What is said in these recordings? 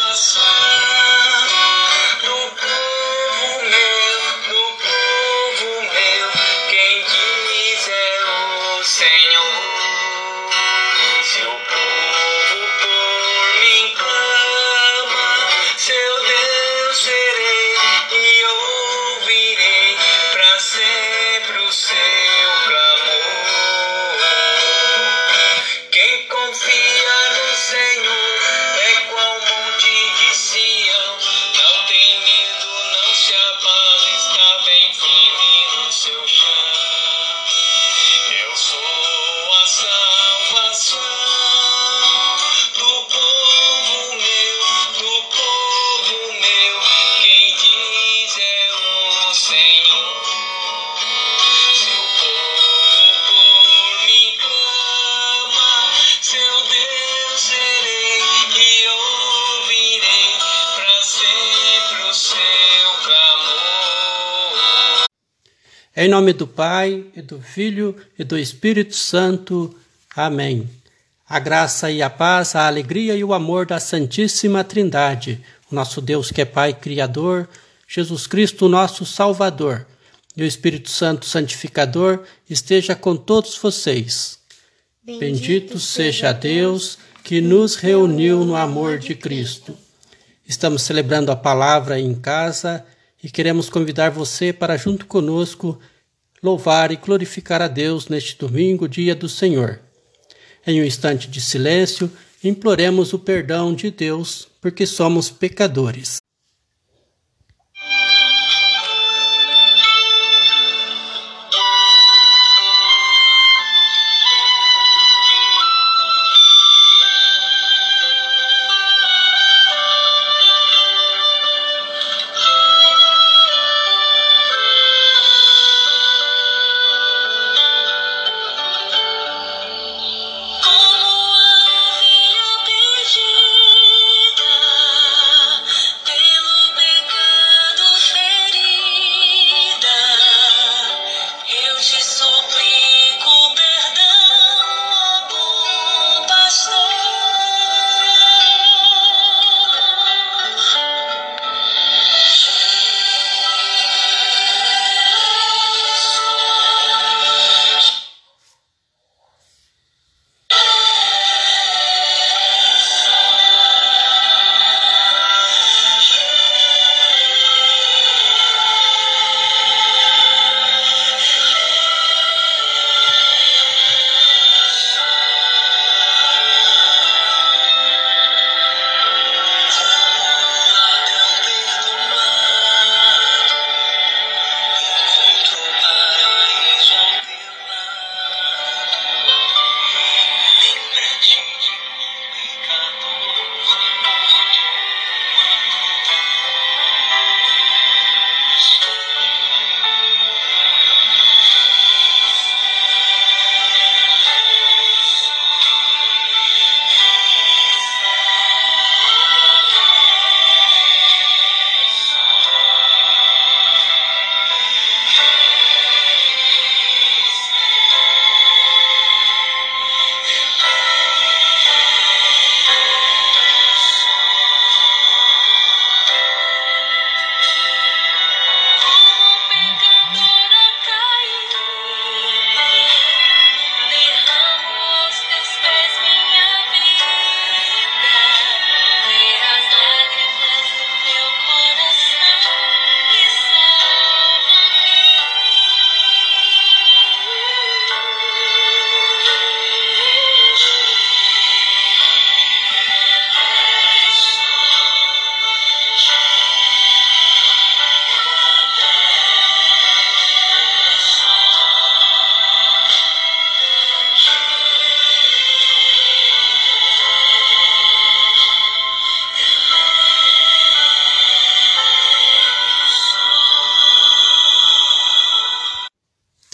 the sun. Em nome do Pai, e do Filho e do Espírito Santo. Amém. A graça e a paz, a alegria e o amor da Santíssima Trindade, o nosso Deus que é Pai Criador, Jesus Cristo, nosso Salvador, e o Espírito Santo Santificador esteja com todos vocês. Bendito, Bendito seja Deus que nos reuniu no amor de Cristo. Estamos celebrando a palavra em casa e queremos convidar você para, junto conosco, louvar e glorificar a Deus neste domingo, dia do Senhor. Em um instante de silêncio, imploremos o perdão de Deus, porque somos pecadores.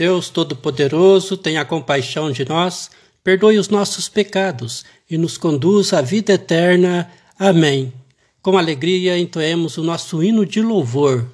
Deus Todo-Poderoso, tenha compaixão de nós, perdoe os nossos pecados e nos conduz à vida eterna. Amém. Com alegria entoemos o nosso hino de louvor.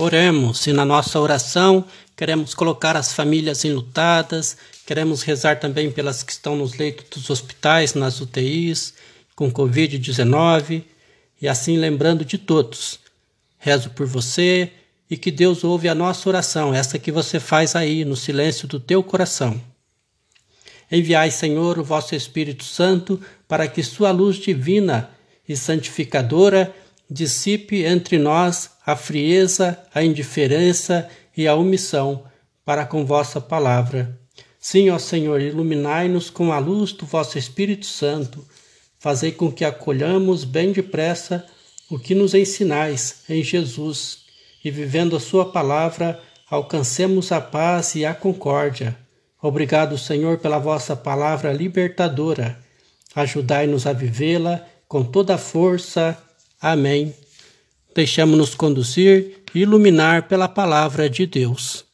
Oremos e na nossa oração queremos colocar as famílias enlutadas, queremos rezar também pelas que estão nos leitos dos hospitais, nas UTIs, com Covid-19 e assim lembrando de todos. Rezo por você e que Deus ouve a nossa oração, essa que você faz aí no silêncio do teu coração. Enviai, Senhor, o vosso Espírito Santo para que sua luz divina e santificadora dissipe entre nós a frieza, a indiferença e a omissão para com vossa palavra. Sim, ó Senhor, iluminai-nos com a luz do vosso Espírito Santo. Fazei com que acolhamos bem depressa o que nos ensinais em Jesus e, vivendo a Sua palavra, alcancemos a paz e a concórdia. Obrigado, Senhor, pela vossa palavra libertadora. Ajudai-nos a vivê-la com toda a força Amém. Deixamos-nos conduzir e iluminar pela palavra de Deus.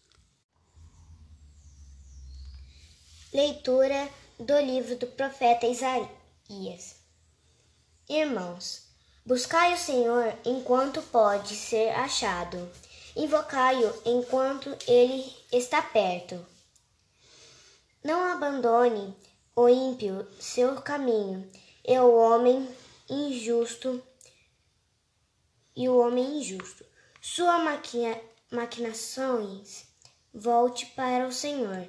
Leitura do livro do profeta Isaías. Irmãos, buscai o Senhor enquanto pode ser achado, invocai-o enquanto ele está perto. Não abandone o ímpio seu caminho, e o homem injusto e o homem injusto. Sua maquina, maquinações volte para o Senhor,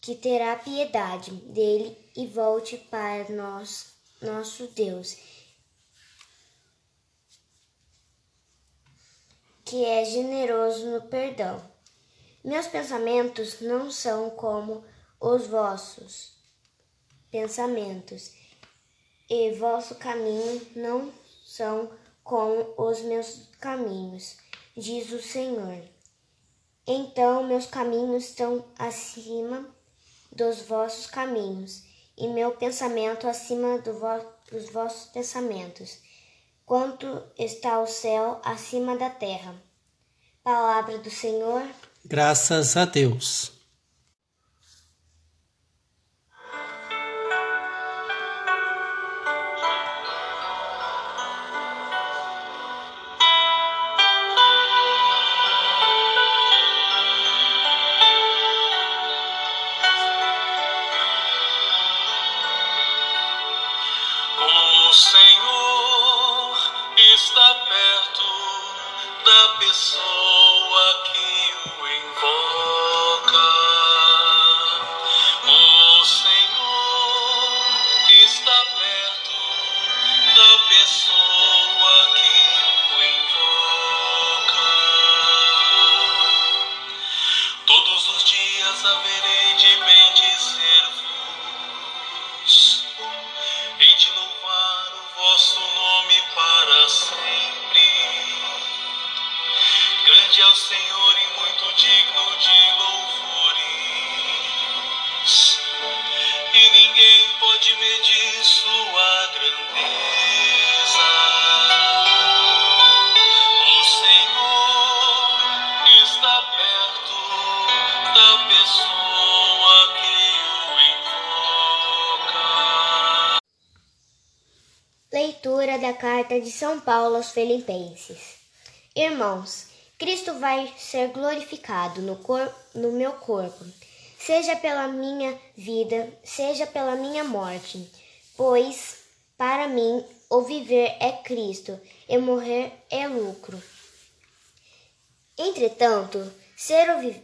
que terá piedade dele e volte para nós, nosso Deus, que é generoso no perdão. Meus pensamentos não são como os vossos pensamentos, e vosso caminho não são com os meus caminhos, diz o Senhor. Então meus caminhos estão acima dos vossos caminhos, e meu pensamento acima do vo dos vossos pensamentos. Quanto está o céu acima da terra. Palavra do Senhor. Graças a Deus. São Paulo aos Filipenses. Irmãos, Cristo vai ser glorificado no, cor no meu corpo, seja pela minha vida, seja pela minha morte, pois para mim o viver é Cristo e morrer é lucro. Entretanto, ser o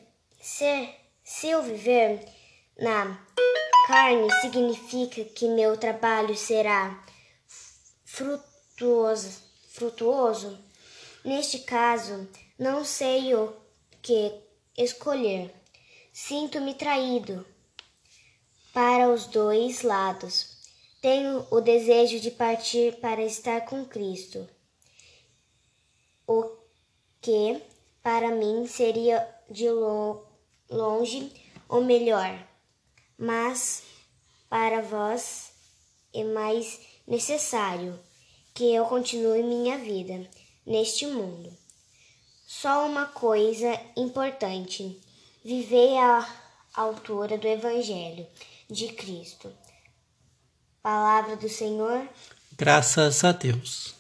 ser, se eu viver na carne significa que meu trabalho será frutuoso, frutuoso. Neste caso, não sei o que escolher. Sinto-me traído para os dois lados. Tenho o desejo de partir para estar com Cristo, o que para mim seria de longe o melhor, mas para vós é mais necessário que eu continue minha vida neste mundo. Só uma coisa importante: viver à altura do Evangelho de Cristo. Palavra do Senhor. Graças a Deus.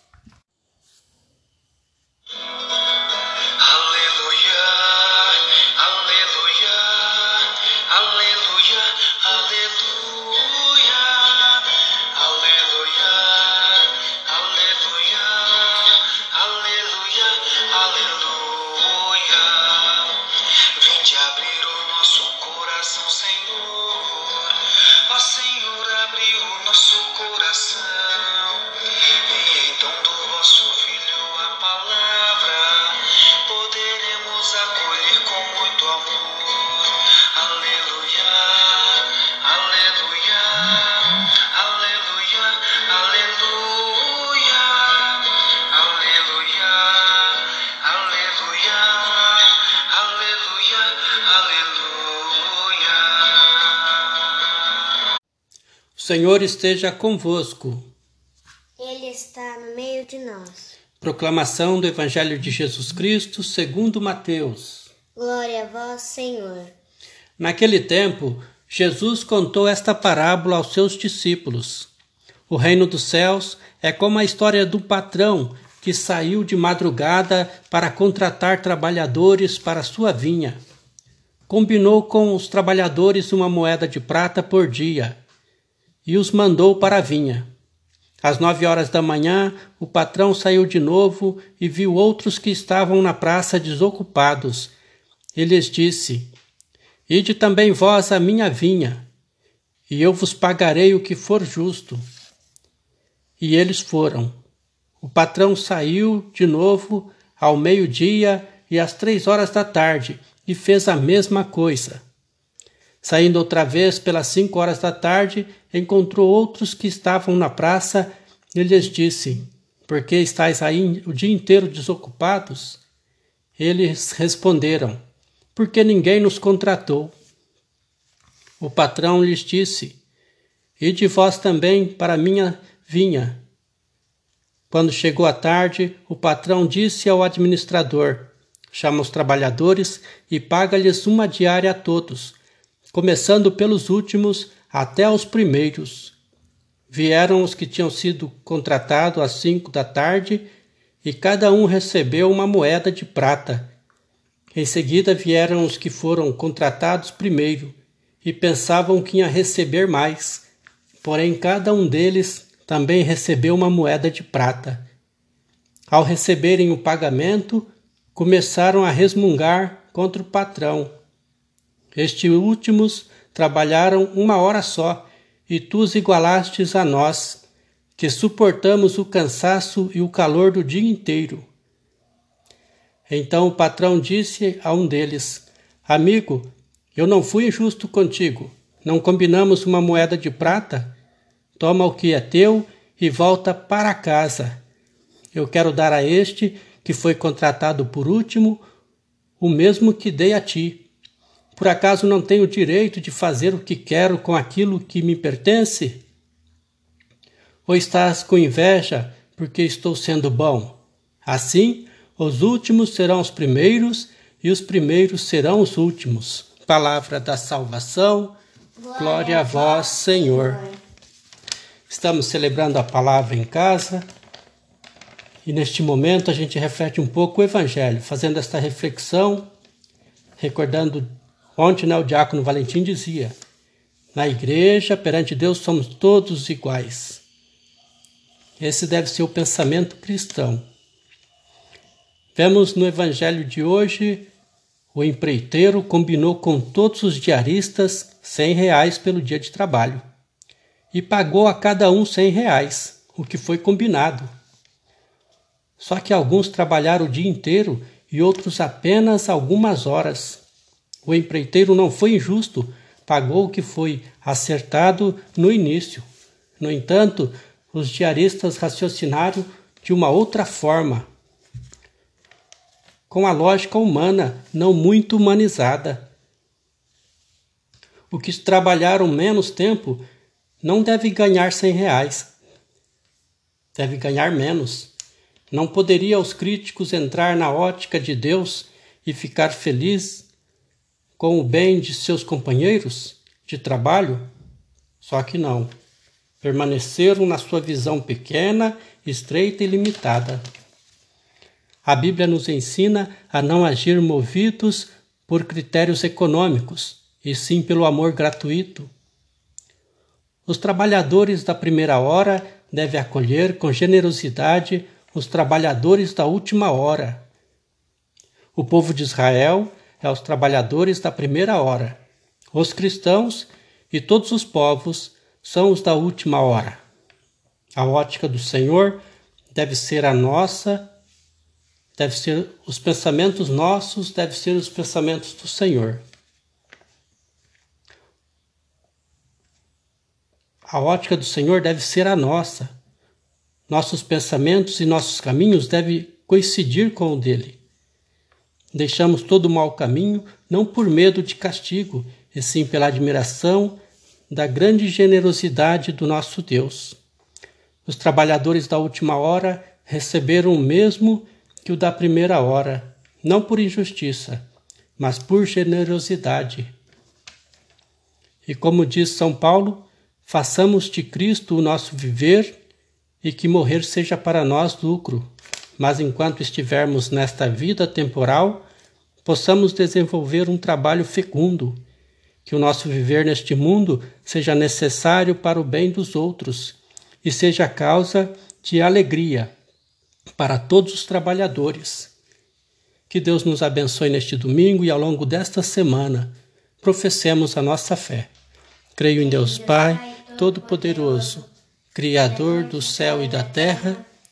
Senhor esteja convosco. Ele está no meio de nós. Proclamação do Evangelho de Jesus Cristo segundo Mateus. Glória a vós, Senhor. Naquele tempo, Jesus contou esta parábola aos seus discípulos. O reino dos céus é como a história do patrão que saiu de madrugada para contratar trabalhadores para sua vinha. Combinou com os trabalhadores uma moeda de prata por dia e os mandou para a vinha. Às nove horas da manhã, o patrão saiu de novo e viu outros que estavam na praça desocupados. E lhes disse: Ide também vós à minha vinha, e eu vos pagarei o que for justo. E eles foram. O patrão saiu de novo ao meio-dia e às três horas da tarde e fez a mesma coisa. Saindo outra vez pelas cinco horas da tarde, encontrou outros que estavam na praça e lhes disse: Por que estáis aí o dia inteiro desocupados? Eles responderam: Porque ninguém nos contratou. O patrão lhes disse: Ide vós também para minha vinha. Quando chegou a tarde, o patrão disse ao administrador: Chama os trabalhadores e paga-lhes uma diária a todos começando pelos últimos até os primeiros. Vieram os que tinham sido contratados às cinco da tarde e cada um recebeu uma moeda de prata. Em seguida vieram os que foram contratados primeiro e pensavam que ia receber mais, porém cada um deles também recebeu uma moeda de prata. Ao receberem o pagamento, começaram a resmungar contra o patrão estes últimos trabalharam uma hora só, e tu os igualastes a nós, que suportamos o cansaço e o calor do dia inteiro. Então o patrão disse a um deles: Amigo, eu não fui injusto contigo. Não combinamos uma moeda de prata? Toma o que é teu e volta para casa. Eu quero dar a este, que foi contratado por último, o mesmo que dei a ti. Por acaso não tenho direito de fazer o que quero com aquilo que me pertence? Ou estás com inveja porque estou sendo bom? Assim, os últimos serão os primeiros e os primeiros serão os últimos. Palavra da salvação. Glória, Glória a vós, Senhor. Estamos celebrando a palavra em casa. E neste momento a gente reflete um pouco o Evangelho, fazendo esta reflexão, recordando Ontem né, o diácono Valentim dizia: na igreja, perante Deus, somos todos iguais. Esse deve ser o pensamento cristão. Vemos no evangelho de hoje o empreiteiro combinou com todos os diaristas cem reais pelo dia de trabalho e pagou a cada um cem reais, o que foi combinado. Só que alguns trabalharam o dia inteiro e outros apenas algumas horas. O empreiteiro não foi injusto, pagou o que foi acertado no início. No entanto, os diaristas raciocinaram de uma outra forma, com a lógica humana não muito humanizada. O que trabalharam menos tempo não deve ganhar cem reais, deve ganhar menos. Não poderia os críticos entrar na ótica de Deus e ficar feliz com o bem de seus companheiros de trabalho? Só que não. Permaneceram na sua visão pequena, estreita e limitada. A Bíblia nos ensina a não agir movidos por critérios econômicos, e sim pelo amor gratuito. Os trabalhadores da primeira hora devem acolher com generosidade os trabalhadores da última hora. O povo de Israel é aos trabalhadores da primeira hora. Os cristãos e todos os povos são os da última hora. A ótica do Senhor deve ser a nossa, deve ser os pensamentos nossos, deve ser os pensamentos do Senhor. A ótica do Senhor deve ser a nossa. Nossos pensamentos e nossos caminhos devem coincidir com o dele. Deixamos todo o mau caminho, não por medo de castigo, e sim pela admiração da grande generosidade do nosso Deus. Os trabalhadores da última hora receberam o mesmo que o da primeira hora, não por injustiça, mas por generosidade. E como diz São Paulo, façamos de Cristo o nosso viver e que morrer seja para nós lucro, mas enquanto estivermos nesta vida temporal, possamos desenvolver um trabalho fecundo que o nosso viver neste mundo seja necessário para o bem dos outros e seja causa de alegria para todos os trabalhadores. Que Deus nos abençoe neste domingo e ao longo desta semana professemos a nossa fé. Creio em Deus Pai, Todo-Poderoso, Criador do céu e da terra,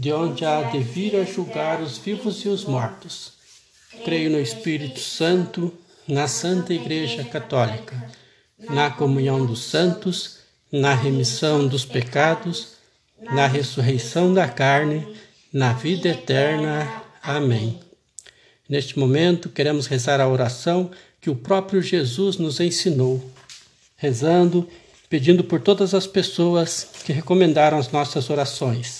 de onde há de vir a julgar os vivos e os mortos. Creio no Espírito Santo, na Santa Igreja Católica, na comunhão dos santos, na remissão dos pecados, na ressurreição da carne, na vida eterna. Amém. Neste momento, queremos rezar a oração que o próprio Jesus nos ensinou, rezando, pedindo por todas as pessoas que recomendaram as nossas orações.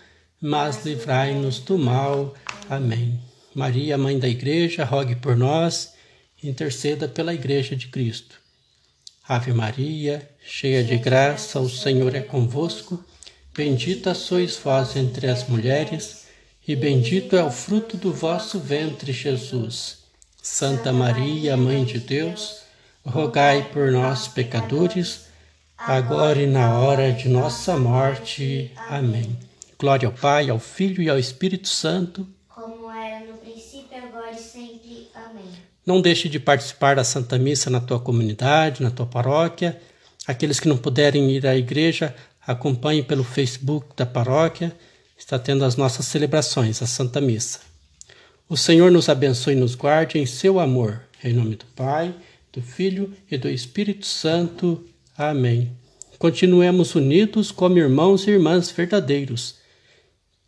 mas livrai-nos do mal. Amém. Maria, Mãe da Igreja, rogue por nós, interceda pela Igreja de Cristo. Ave Maria, cheia de graça, o Senhor é convosco. Bendita sois vós entre as mulheres, e bendito é o fruto do vosso ventre, Jesus. Santa Maria, Mãe de Deus, rogai por nós, pecadores, agora e na hora de nossa morte. Amém. Glória ao Pai, ao Filho e ao Espírito Santo Não deixe de participar da Santa Missa na tua comunidade, na tua paróquia. Aqueles que não puderem ir à igreja, acompanhem pelo Facebook da paróquia. Está tendo as nossas celebrações, a Santa Missa. O Senhor nos abençoe e nos guarde em seu amor. Em nome do Pai, do Filho e do Espírito Santo. Amém. Continuemos unidos como irmãos e irmãs verdadeiros.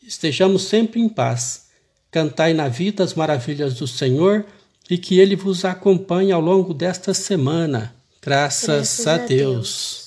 Estejamos sempre em paz. Cantai na vida as maravilhas do Senhor e que Ele vos acompanhe ao longo desta semana. Graças, Graças a, Deus. Deus.